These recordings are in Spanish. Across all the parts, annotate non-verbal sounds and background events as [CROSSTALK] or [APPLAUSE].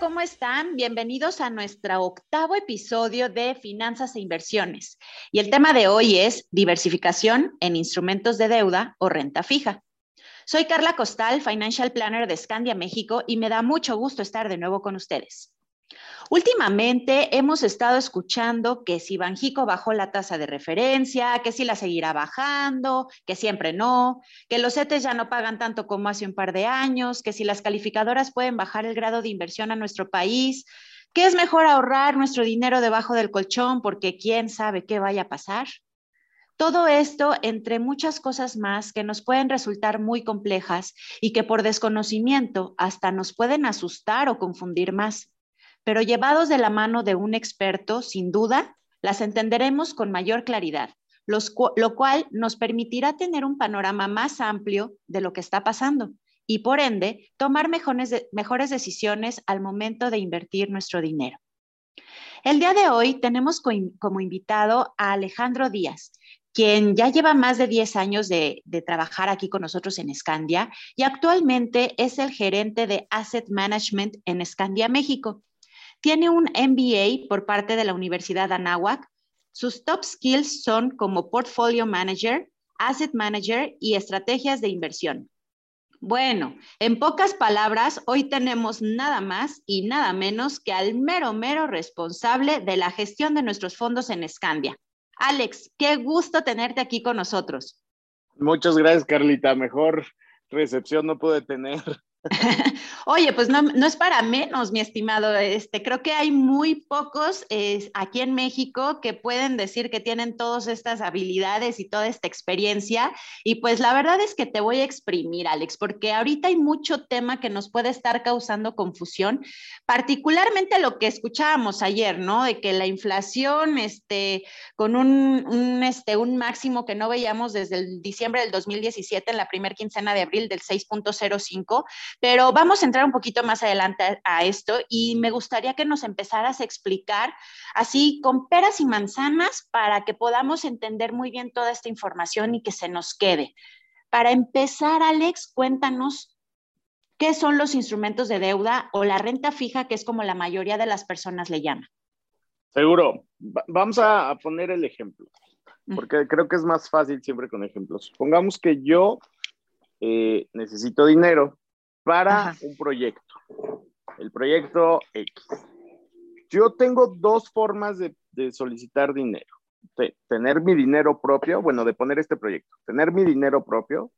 ¿Cómo están? Bienvenidos a nuestro octavo episodio de Finanzas e Inversiones. Y el tema de hoy es diversificación en instrumentos de deuda o renta fija. Soy Carla Costal, Financial Planner de Scandia México, y me da mucho gusto estar de nuevo con ustedes. Últimamente hemos estado escuchando que si Banjico bajó la tasa de referencia, que si la seguirá bajando, que siempre no, que los CETES ya no pagan tanto como hace un par de años, que si las calificadoras pueden bajar el grado de inversión a nuestro país, que es mejor ahorrar nuestro dinero debajo del colchón porque quién sabe qué vaya a pasar. Todo esto, entre muchas cosas más que nos pueden resultar muy complejas y que por desconocimiento hasta nos pueden asustar o confundir más pero llevados de la mano de un experto, sin duda, las entenderemos con mayor claridad, lo cual nos permitirá tener un panorama más amplio de lo que está pasando y, por ende, tomar mejores, mejores decisiones al momento de invertir nuestro dinero. El día de hoy tenemos como invitado a Alejandro Díaz, quien ya lleva más de 10 años de, de, trabajar aquí con nosotros en Scandia y actualmente es el gerente de Asset Management en Scandia, México. Tiene un MBA por parte de la Universidad Anáhuac. Sus top skills son como Portfolio Manager, Asset Manager y estrategias de inversión. Bueno, en pocas palabras, hoy tenemos nada más y nada menos que al mero, mero responsable de la gestión de nuestros fondos en Scandia. Alex, qué gusto tenerte aquí con nosotros. Muchas gracias, Carlita. Mejor recepción no pude tener. [LAUGHS] Oye, pues no, es para menos, mi estimado. Este, creo que hay muy pocos aquí en México que pueden decir que tienen todas estas habilidades y toda esta experiencia. Y pues la verdad es que te voy a exprimir, Alex, porque ahorita hay mucho tema que nos puede estar causando confusión, particularmente lo que escuchábamos ayer, ¿no? De que la inflación, este, con un, un, este, un máximo que no veíamos desde el diciembre del 2017 en la primera quincena de abril del 6.05 pero vamos a entrar un poquito más adelante a esto y me gustaría que nos empezaras a explicar así con peras y manzanas para que podamos entender muy bien toda esta información y que se nos quede. Para empezar, Alex, cuéntanos qué son los instrumentos de deuda o la renta fija, que es como la mayoría de las personas le llaman. Seguro. Vamos a poner el ejemplo, porque creo que es más fácil siempre con ejemplos. Pongamos que yo eh, necesito dinero para un proyecto. El proyecto X. Yo tengo dos formas de, solicitar dinero. tener mi dinero propio, bueno, de poner este proyecto. Tener mi dinero propio,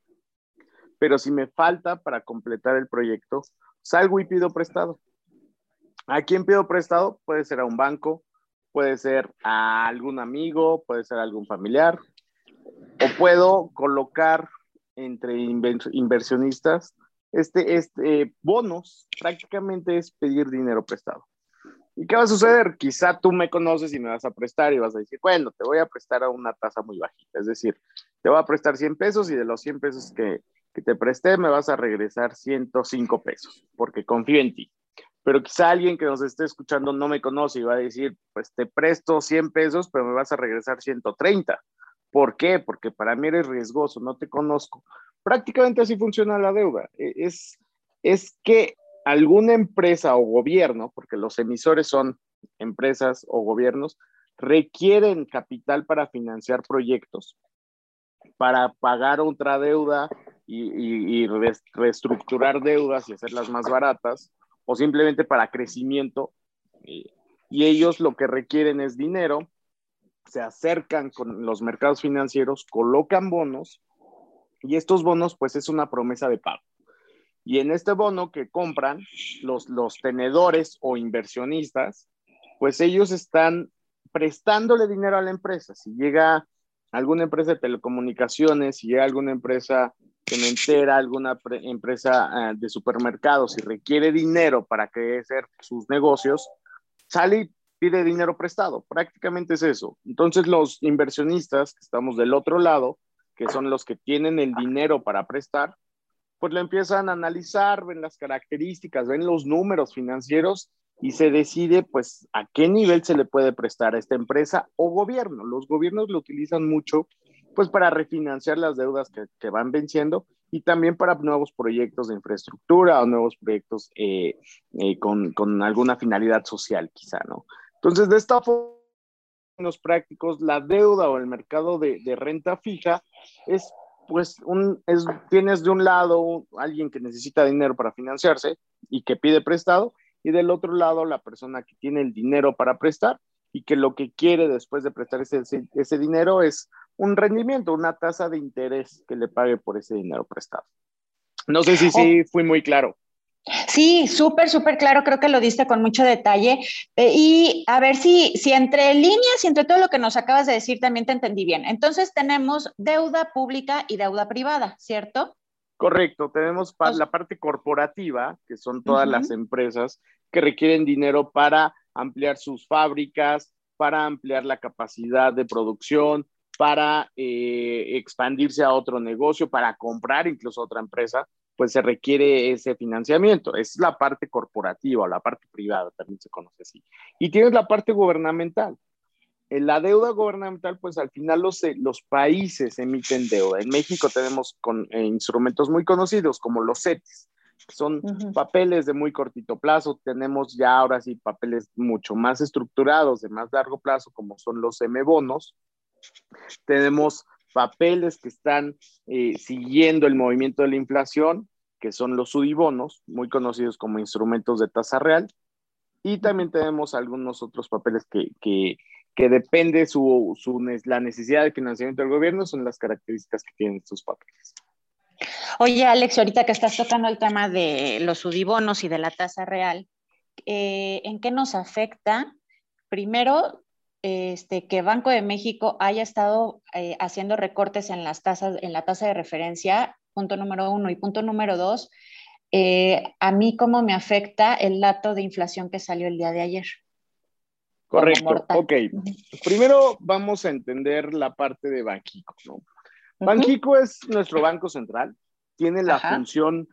pero si me falta para completar el proyecto, salgo y pido prestado. ¿A quién pido prestado? Puede ser a un banco, puede ser a algún amigo, puede ser a algún familiar, o puedo colocar entre inversionistas este, este bonos prácticamente es pedir dinero prestado. ¿Y qué va a suceder? Quizá tú me conoces y me vas a prestar y vas a decir, bueno, te voy a prestar a una tasa muy bajita. Es decir, te voy a prestar 100 pesos y de los 100 pesos que, que te presté me vas a regresar 105 pesos, porque confío en ti. Pero quizá alguien que nos esté escuchando no me conoce y va a decir, pues te presto 100 pesos, pero me vas a regresar 130. ¿Por qué? Porque para mí eres riesgoso, no te conozco prácticamente así funciona la deuda. E, es, es que alguna empresa o gobierno, porque los emisores son empresas o gobiernos, requieren capital para financiar proyectos, para pagar otra deuda y, reestructurar deudas y hacerlas más baratas, o simplemente para crecimiento. y ellos lo que requieren es dinero, se acercan con los mercados financieros, colocan bonos y estos bonos, pues es una promesa de pago. Y en este bono que compran los, los tenedores o inversionistas, pues ellos están prestándole dinero a la empresa. Si llega alguna empresa de telecomunicaciones, si llega alguna empresa que me entera, alguna empresa eh, de supermercados y requiere dinero para crecer sus negocios, sale pide dinero prestado, prácticamente es eso. Entonces los inversionistas que estamos del otro lado, que son los que tienen el dinero para prestar, pues lo empiezan a analizar, ven las características, ven los números financieros y se decide pues a qué nivel se le puede prestar a esta empresa o gobierno. Los gobiernos lo utilizan mucho pues para refinanciar las deudas que, van venciendo y también para nuevos proyectos de infraestructura o nuevos proyectos eh, eh, con, con, alguna finalidad social quizá, ¿no? Entonces, de esta forma, los prácticos, la deuda o el mercado de, de renta fija es pues un, es, tienes de un lado alguien que necesita dinero para financiarse y que pide prestado y del otro lado la persona que tiene el dinero para prestar y que lo que quiere después de prestar ese, ese, dinero es un rendimiento, una tasa de interés que le pague por ese dinero prestado. No sé si sí fui muy claro. Sí, súper, súper claro, creo que lo diste con mucho detalle. Eh, y a ver si, si entre líneas y entre todo lo que nos acabas de decir también te entendí bien. Entonces tenemos deuda pública y deuda privada, ¿cierto? Correcto, tenemos la parte corporativa, que son todas las empresas que requieren dinero para ampliar sus fábricas, para ampliar la capacidad de producción, para eh, expandirse a otro negocio, para comprar incluso otra empresa, pues se requiere ese financiamiento. Es la parte corporativa o la parte privada, también se conoce así. Y tienes la parte gubernamental, en la deuda gubernamental, pues al final los, eh, los países emiten deuda. En México tenemos con, eh, instrumentos muy conocidos como los CETES, que son papeles de muy cortito plazo. Tenemos ya ahora sí papeles mucho más estructurados, de más largo plazo, como son los M-bonos. Tenemos papeles que están eh, siguiendo el movimiento de la inflación, que son los sudibonos, muy conocidos como instrumentos de tasa real. Y también tenemos algunos otros papeles que, que que depende su, su, la necesidad de financiamiento del gobierno, son las características que tienen estos papeles. Oye, Alex, ahorita que estás tocando el tema de los sudibonos y de la tasa real, eh, ¿en qué nos afecta? Primero, este, que Banco de México haya estado eh, haciendo recortes en las tasas, en la tasa de referencia, punto número uno, y punto número dos, eh, a mí cómo me afecta el dato de inflación que salió el día de ayer. Correcto, ok. Primero vamos a entender la parte de Banjico, ¿no? Banjico es nuestro banco central, tiene la función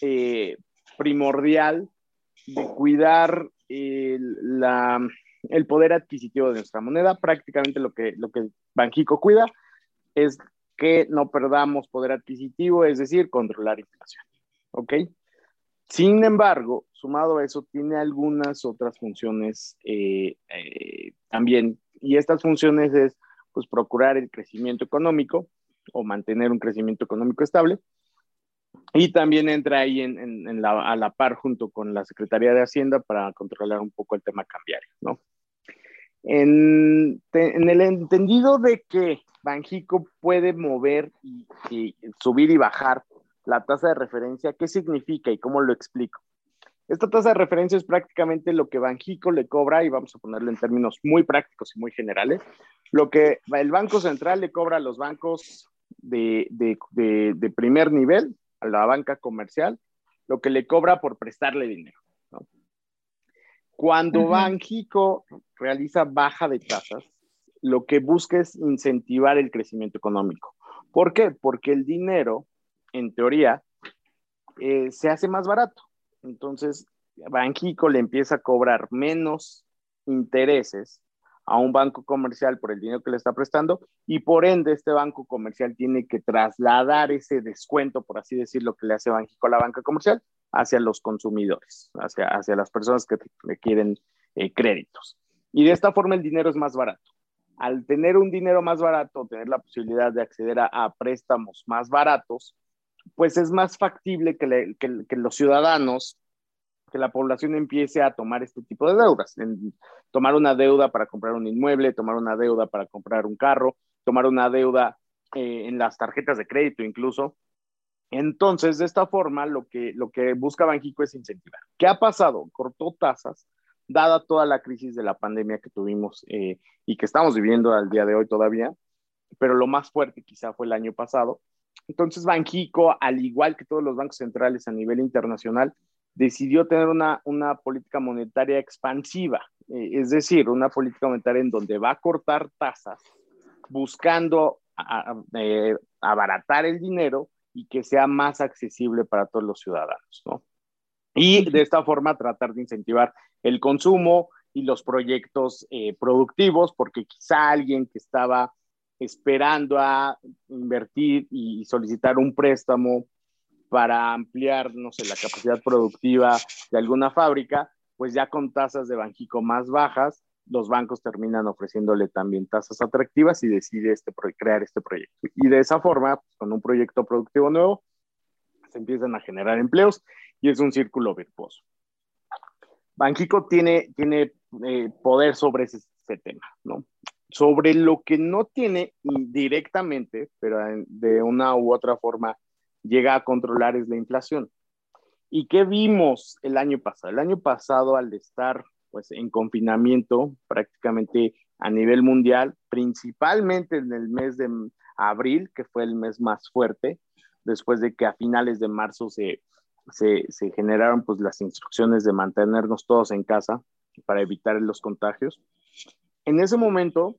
eh, primordial de cuidar el, la, el, poder adquisitivo de nuestra moneda. Prácticamente lo que, lo que Banjico cuida es que no perdamos poder adquisitivo, es decir, controlar inflación. ¿Ok? Sin embargo, sumado a eso, tiene algunas otras funciones eh, eh, también, y estas funciones es pues procurar el crecimiento económico o mantener un crecimiento económico estable. Y también entra ahí a la par junto con la Secretaría de Hacienda para controlar un poco el tema cambiario, ¿no? En, el entendido de que Banjico puede mover y subir y bajar la tasa de referencia, ¿qué significa y cómo lo explico? Esta tasa de referencia es prácticamente lo que Banjico le cobra, y vamos a ponerlo en términos muy prácticos y muy generales, lo que el Banco Central le cobra a los bancos de, primer nivel, a la banca comercial, lo que le cobra por prestarle dinero. Cuando Banjico realiza baja de tasas, lo que busca es incentivar el crecimiento económico. ¿Por qué? Porque el dinero en teoría, eh, se hace más barato. Entonces, Banjico le empieza a cobrar menos intereses a un banco comercial por el dinero que le está prestando y por ende este banco comercial tiene que trasladar ese descuento, por así decirlo, que le hace Banjico a la banca comercial hacia los consumidores, hacia, hacia las personas que requieren eh, créditos. Y de esta forma el dinero es más barato. Al tener un dinero más barato, tener la posibilidad de acceder a préstamos más baratos, pues es más factible que, los ciudadanos, que la población empiece a tomar este tipo de deudas, tomar una deuda para comprar un inmueble, tomar una deuda para comprar un carro, tomar una deuda eh, en las tarjetas de crédito incluso. Entonces, de esta forma, lo que, lo que busca Banjico es incentivar. ¿Qué ha pasado? Cortó tasas, dada toda la crisis de la pandemia que tuvimos eh, y que estamos viviendo al día de hoy todavía, pero lo más fuerte quizá fue el año pasado, entonces Banjico, al igual que todos los bancos centrales a nivel internacional, decidió tener una, política monetaria expansiva. eh, es decir, una política monetaria en donde va a cortar tasas buscando eh, abaratar el dinero y que sea más accesible para todos los ciudadanos, ¿no? Y de esta forma tratar de incentivar el consumo y los proyectos eh, productivos, porque quizá alguien que estaba esperando a invertir y solicitar un préstamo para ampliar, no sé, la capacidad productiva de alguna fábrica, pues ya con tasas de Banjico más bajas, los bancos terminan ofreciéndole también tasas atractivas y decide este, crear este proyecto. Y de esa forma, pues, con un proyecto productivo nuevo, se empiezan a generar empleos y es un círculo virtuoso. Banjico tiene, tiene eh, poder sobre ese, tema, ¿no? Sobre lo que no tiene directamente, pero de una u otra forma llega a controlar es la inflación. ¿Y qué vimos el año pasado? El año pasado, al estar pues, en confinamiento prácticamente a nivel mundial, principalmente en el mes de abril, que fue el mes más fuerte, después de que a finales de marzo se, se, se generaron pues, las instrucciones de mantenernos todos en casa para evitar los contagios. En ese momento,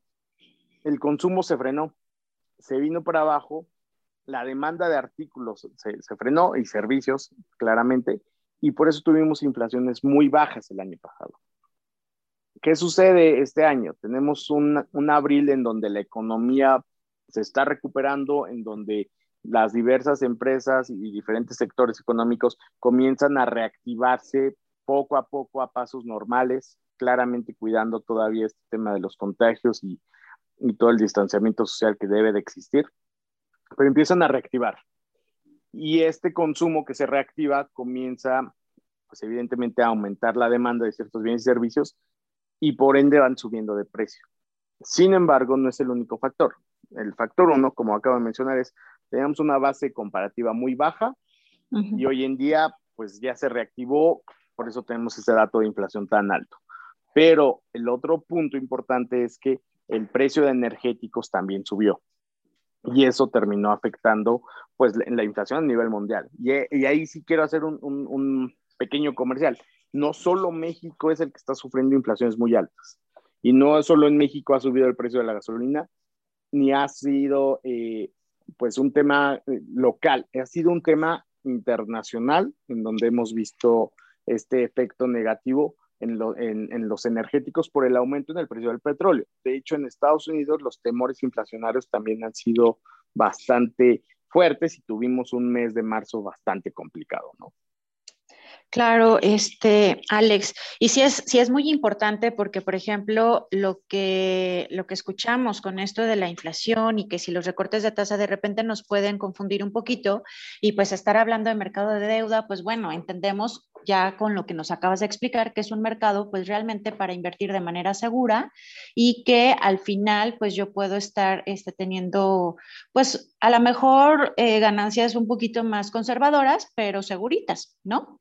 el consumo se frenó, se vino para abajo la demanda de artículos se, frenó y servicios, claramente, y por eso tuvimos inflaciones muy bajas el año pasado. ¿Qué sucede este año? Tenemos un, un abril en donde la economía se está recuperando, en donde las diversas empresas y diferentes sectores económicos comienzan a reactivarse poco a poco a pasos normales, claramente cuidando todavía este tema de los contagios y, y todo el distanciamiento social que debe de existir pero empiezan a reactivar. Y este consumo que se reactiva comienza, pues evidentemente, a aumentar la demanda de ciertos bienes y servicios y por ende van subiendo de precio. Sin embargo, no es el único factor. El factor uno, como acabo de mencionar, es tenemos una base comparativa muy baja y hoy en día, pues ya se reactivó, por eso tenemos ese dato de inflación tan alto. Pero el otro punto importante es que el precio de energéticos también subió y eso terminó afectando pues la inflación a nivel mundial. Y, y ahí sí quiero hacer un, un, pequeño comercial. No solo México es el que está sufriendo inflaciones muy altas. Y no solo en México ha subido el precio de la gasolina, ni ha sido eh, pues un tema eh, local, ha sido un tema internacional en donde hemos visto este efecto negativo en, los energéticos por el aumento en el precio del petróleo. De hecho, en Estados Unidos los temores inflacionarios también han sido bastante fuertes y tuvimos un mes de marzo bastante complicado, ¿no? Claro, este, Alex, y sí es, sí es muy importante porque, por ejemplo, lo que, lo que escuchamos con esto de la inflación y que si los recortes de tasa de repente nos pueden confundir un poquito y pues estar hablando de mercado de deuda, pues bueno, entendemos ya con lo que nos acabas de explicar que es un mercado pues realmente para invertir de manera segura y que al final pues yo puedo estar este, teniendo pues a lo mejor eh, ganancias un poquito más conservadoras, pero seguritas, ¿no?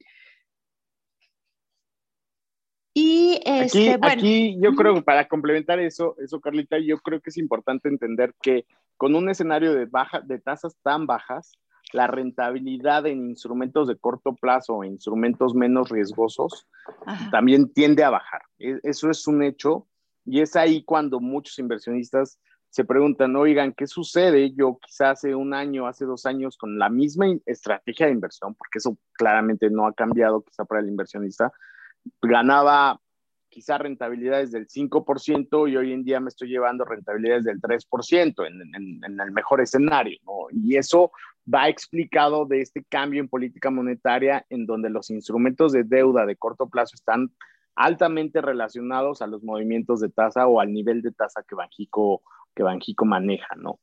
Y este, aquí, yo creo que para complementar eso, eso, Carlita, yo creo que es importante entender que con un escenario de, baja, de tasas tan bajas, la rentabilidad en instrumentos de corto plazo o instrumentos menos riesgosos también tiende a bajar. E, eso es un hecho y es ahí cuando muchos inversionistas se preguntan, oigan, ¿qué sucede? Yo quizás hace un año, hace dos años, con la misma estrategia de inversión, porque eso claramente no ha cambiado quizá para el inversionista, ganaba quizá rentabilidades del 5% y hoy en día me estoy llevando rentabilidades del 3% en, el mejor escenario. Y eso va explicado de este cambio en política monetaria en donde los instrumentos de deuda de corto plazo están altamente relacionados a los movimientos de tasa o al nivel de tasa que Banjico, que Banjico maneja, ¿no?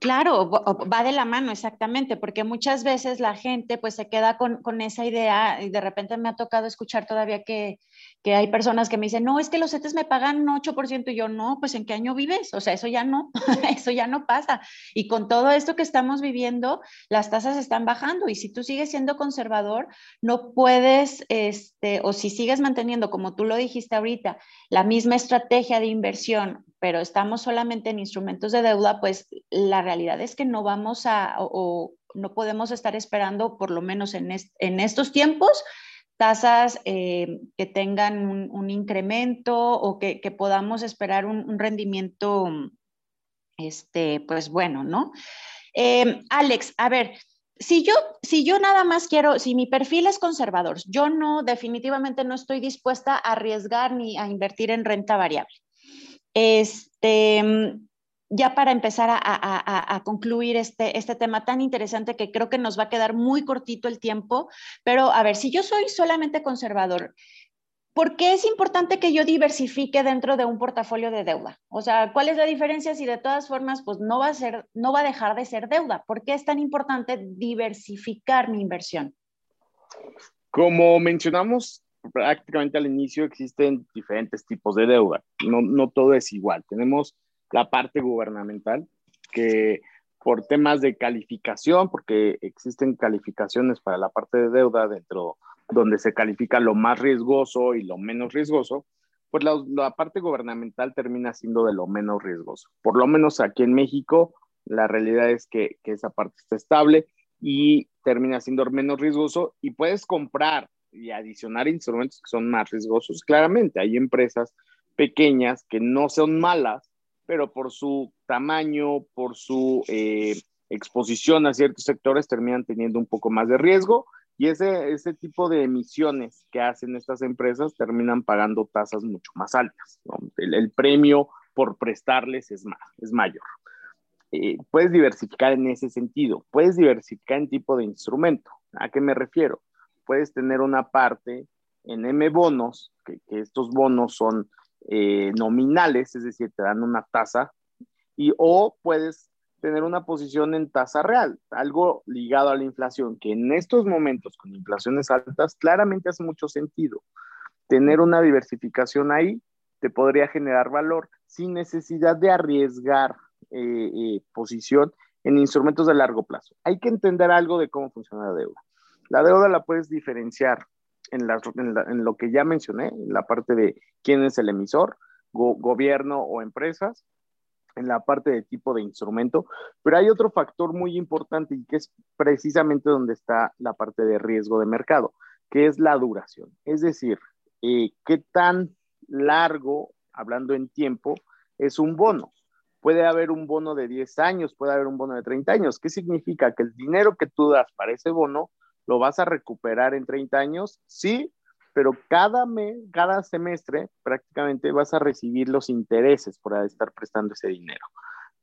Claro, va de la mano, exactamente, porque muchas veces la gente pues se queda con, esa idea y de repente me ha tocado escuchar todavía que, hay personas que me dicen, no, es que los CETES me pagan 8% y yo no, pues ¿en qué año vives? O sea, eso ya no, [LAUGHS] eso ya no pasa. Y con todo esto que estamos viviendo, las tasas están bajando y si tú sigues siendo conservador, no puedes, este, o si sigues manteniendo, como tú lo dijiste ahorita, la misma estrategia de inversión pero estamos solamente en instrumentos de deuda, pues la realidad es que no vamos a o, no podemos estar esperando, por lo menos en, en estos tiempos, tasas eh, que tengan un, incremento o que, podamos esperar un, rendimiento, este, pues bueno, ¿no? Eh, Alex, a ver, si yo, si yo nada más quiero, si mi perfil es conservador, yo no, definitivamente no estoy dispuesta a arriesgar ni a invertir en renta variable. Este, ya para empezar a, concluir este, este tema tan interesante que creo que nos va a quedar muy cortito el tiempo, pero a ver, si yo soy solamente conservador, ¿por qué es importante que yo diversifique dentro de un portafolio de deuda? O sea, ¿cuál es la diferencia si de todas formas pues no va a no va a dejar de ser deuda? ¿Por qué es tan importante diversificar mi inversión? Como mencionamos prácticamente al inicio existen diferentes tipos de deuda. No, no todo es igual. Tenemos la parte gubernamental, que por temas de calificación, porque existen calificaciones para la parte de deuda dentro donde se califica lo más riesgoso y lo menos riesgoso, pues la, parte gubernamental termina siendo de lo menos riesgoso. Por lo menos aquí en México, la realidad es que, que esa parte está estable y termina siendo menos riesgoso y puedes comprar y adicionar instrumentos que son más riesgosos. Claramente, hay empresas pequeñas que no son malas, pero por su tamaño, por su eh, exposición a ciertos sectores, terminan teniendo un poco más de riesgo y ese, ese tipo de emisiones que hacen estas empresas terminan pagando tasas mucho más altas. El, premio por prestarles es, más, es mayor. Eh, puedes diversificar en ese sentido, puedes diversificar en tipo de instrumento. ¿A qué me refiero? Puedes tener una parte en M bonos, que, estos bonos son eh, nominales, es decir, te dan una tasa, y o puedes tener una posición en tasa real, algo ligado a la inflación, que en estos momentos con inflaciones altas claramente hace mucho sentido. Tener una diversificación ahí te podría generar valor sin necesidad de arriesgar eh, eh, posición en instrumentos de largo plazo. Hay que entender algo de cómo funciona la deuda. La deuda la puedes diferenciar en, lo que ya mencioné, en la parte de quién es el emisor, gobierno o empresas, en la parte de tipo de instrumento, pero hay otro factor muy importante y que es precisamente donde está la parte de riesgo de mercado, que es la duración. Es decir, eh, qué tan largo, hablando en tiempo, es un bono. Puede haber un bono de 10 años, puede haber un bono de 30 años. ¿Qué significa? Que el dinero que tú das para ese bono ¿Lo vas a recuperar en 30 años? Sí, pero cada mes, cada semestre prácticamente vas a recibir los intereses por estar prestando ese dinero.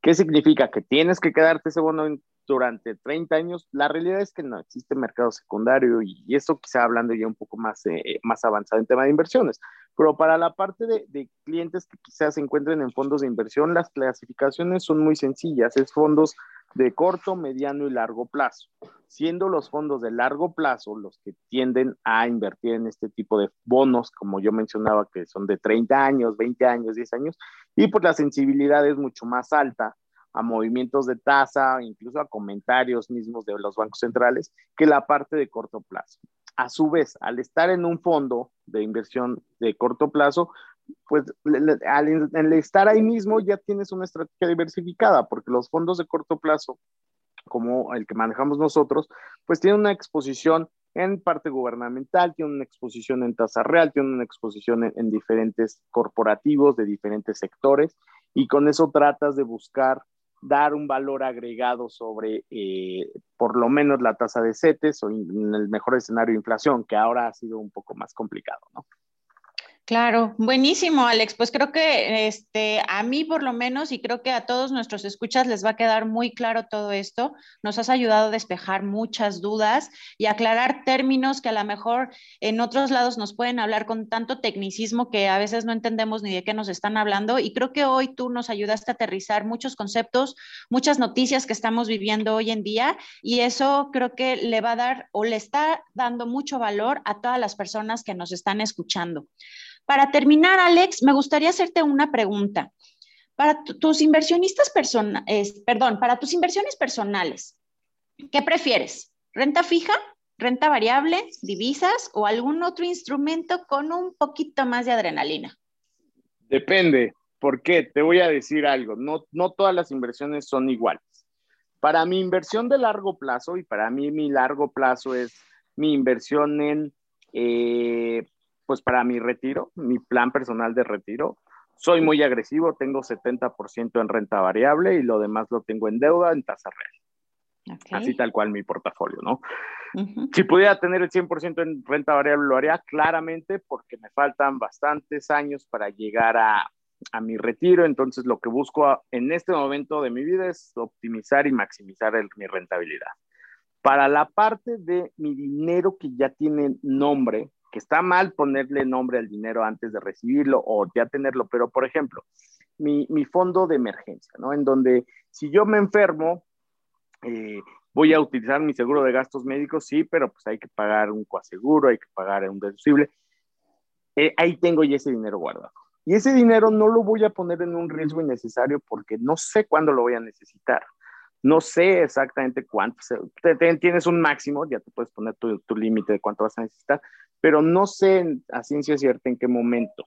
¿Qué significa? Que tienes que quedarte ese bono durante 30 años. La realidad es que no existe mercado secundario y, esto quizá hablando ya un poco más, eh, más avanzado en tema de inversiones. Pero para la parte de, de, clientes que quizás se encuentren en fondos de inversión, las clasificaciones son muy sencillas. Es fondos de corto, mediano y largo plazo, siendo los fondos de largo plazo los que tienden a invertir en este tipo de bonos, como yo mencionaba, que son de 30 años, 20 años, 10 años, y pues la sensibilidad es mucho más alta a movimientos de tasa, incluso a comentarios mismos de los bancos centrales, que la parte de corto plazo. A su vez, al estar en un fondo de inversión de corto plazo, pues al, estar ahí mismo ya tienes una estrategia diversificada, porque los fondos de corto plazo, como el que manejamos nosotros, pues tienen una exposición en parte gubernamental, tienen una exposición en tasa real, tienen una exposición en, diferentes corporativos de diferentes sectores, y con eso tratas de buscar dar un valor agregado sobre eh, por lo menos la tasa de CETES o en el mejor escenario inflación, que ahora ha sido un poco más complicado, ¿no? Claro, buenísimo, Alex. Pues creo que este, a mí por lo menos y creo que a todos nuestros escuchas les va a quedar muy claro todo esto. Nos has ayudado a despejar muchas dudas y aclarar términos que a lo mejor en otros lados nos pueden hablar con tanto tecnicismo que a veces no entendemos ni de qué nos están hablando. Y creo que hoy tú nos ayudaste a aterrizar muchos conceptos, muchas noticias que estamos viviendo hoy en día y eso creo que le va a dar o le está dando mucho valor a todas las personas que nos están escuchando. Para terminar, Alex, me gustaría hacerte una pregunta. Para tus inversionistas personales, perdón, para tus inversiones personales, ¿qué prefieres? ¿Renta fija, renta variable, divisas o algún otro instrumento con un poquito más de adrenalina? Depende. ¿Por qué? Te voy a decir algo. No, no todas las inversiones son iguales. Para mi inversión de largo plazo, y para mí mi largo plazo es mi inversión en eh, pues para mi retiro, mi plan personal de retiro. Soy muy agresivo, tengo 70% en renta variable y lo demás lo tengo en deuda en tasa real. Así tal cual mi portafolio, ¿no? Si pudiera tener el 100% en renta variable, lo haría claramente porque me faltan bastantes años para llegar a, a mi retiro. Entonces, lo que busco en este momento de mi vida es optimizar y maximizar mi rentabilidad. Para la parte de mi dinero que ya tiene nombre, que está mal ponerle nombre al dinero antes de recibirlo o ya tenerlo, pero por ejemplo, mi, mi fondo de emergencia, ¿no? En donde si yo me enfermo, eh, voy a utilizar mi seguro de gastos médicos, sí, pero pues hay que pagar un coaseguro, hay que pagar un deducible. Eh, ahí tengo ya ese dinero guardado. Y ese dinero no lo voy a poner en un riesgo innecesario porque no sé cuándo lo voy a necesitar. No sé exactamente cuánto. Tienes un máximo, ya te puedes poner tu, tu límite de cuánto vas a necesitar, pero no sé a ciencia cierta en qué momento.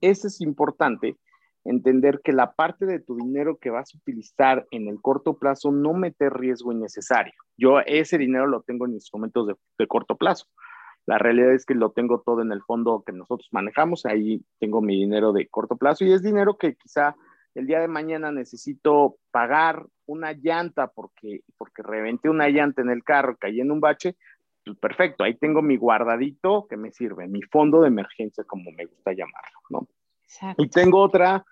Eso es importante entender que la parte de tu dinero que vas a utilizar en el corto plazo no meter riesgo innecesario. Yo ese dinero lo tengo en instrumentos de, de corto plazo. La realidad es que lo tengo todo en el fondo que nosotros manejamos, ahí tengo mi dinero de corto plazo y es dinero que quizá el día de mañana necesito pagar una llanta porque, porque reventé una llanta en el carro, caí en un bache, pues perfecto, ahí tengo mi guardadito que me sirve, mi fondo de emergencia, como me gusta llamarlo, ¿no? Y tengo otra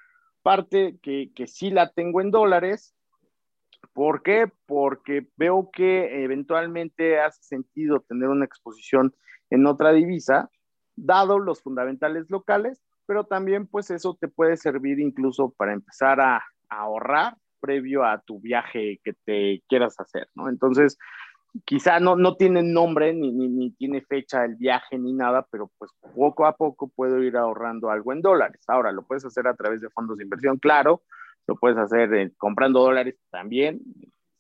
parte que, que sí la tengo en dólares. ¿Por qué? Porque veo que eventualmente hace sentido tener una exposición en otra divisa, dado los fundamentales locales, pero también pues eso te puede servir incluso para empezar a, ahorrar previo a tu viaje que te quieras hacer, ¿no? Entonces, quizá no, no tiene nombre ni, ni, tiene fecha el viaje ni nada, pero pues poco a poco puedo ir ahorrando algo en dólares. Ahora, lo puedes hacer a través de fondos de inversión, claro, lo puedes hacer eh, comprando dólares también,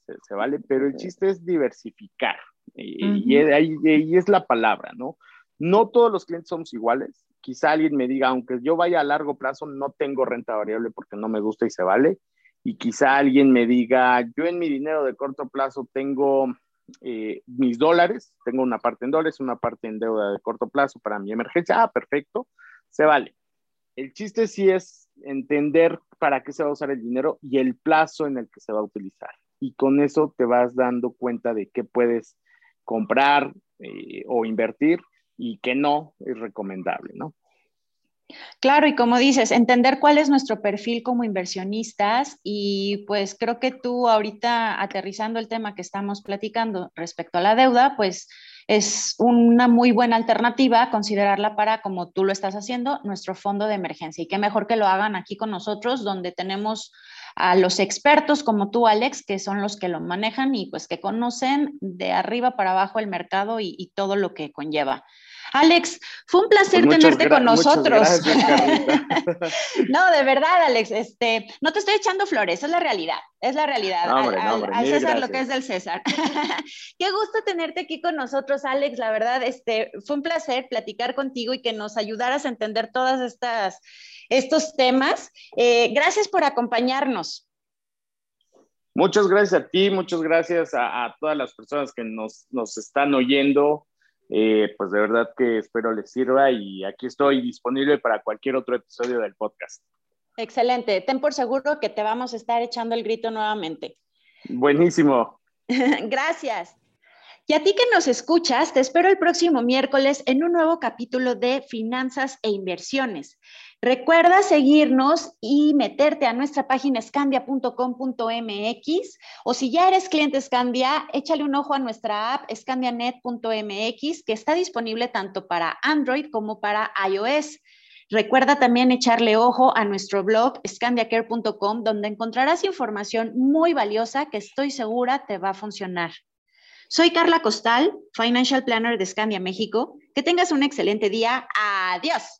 se, vale, pero el chiste es diversificar. Y, ahí, es la palabra, ¿no? No todos los clientes somos iguales. Quizá alguien me diga, aunque yo vaya a largo plazo, no tengo renta variable porque no me gusta y se vale. Y quizá alguien me diga, yo en mi dinero de corto plazo tengo eh, mis dólares, tengo una parte en dólares, una parte en deuda de corto plazo para mi emergencia. Ah, perfecto, se vale. El chiste sí es entender para qué se va a usar el dinero y el plazo en el que se va a utilizar. Y con eso te vas dando cuenta de qué puedes comprar eh, o invertir y que no es recomendable, ¿no? Claro, y como dices, entender cuál es nuestro perfil como inversionistas y pues creo que tú ahorita aterrizando el tema que estamos platicando respecto a la deuda, pues es una muy buena alternativa considerarla para, como tú lo estás haciendo, nuestro fondo de emergencia. Y qué mejor que lo hagan aquí con nosotros, donde tenemos a los expertos como tú, Alex, que son los que lo manejan y pues que conocen de arriba para abajo el mercado y, todo lo que conlleva. Alex, fue un placer pues tenerte con nosotros. [LAUGHS] no, de verdad, Alex, este, no te estoy echando flores, es la realidad, es la realidad. al, César lo que es del César. [LAUGHS] Qué gusto tenerte aquí con nosotros, Alex. La verdad, este, fue un placer platicar contigo y que nos ayudaras a entender todas estas estos temas. Eh, gracias por acompañarnos. Muchas gracias a ti, muchas gracias a, todas las personas que nos, están oyendo. Eh, pues de verdad que espero les sirva y aquí estoy disponible para cualquier otro episodio del podcast. Excelente. Ten por seguro que te vamos a estar echando el grito nuevamente. Buenísimo. [LAUGHS] Gracias. Y a ti que nos escuchas, te espero el próximo miércoles en un nuevo capítulo de Finanzas e Inversiones. Recuerda seguirnos y meterte a nuestra página scandia.com.mx o si ya eres cliente Scandia, échale un ojo a nuestra app scandianet.mx que está disponible tanto para Android como para iOS. Recuerda también echarle ojo a nuestro blog scandiacare.com donde encontrarás información muy valiosa que estoy segura te va a funcionar. Soy Carla Costal, Financial Planner de Scandia México. Que tengas un excelente día. Adiós.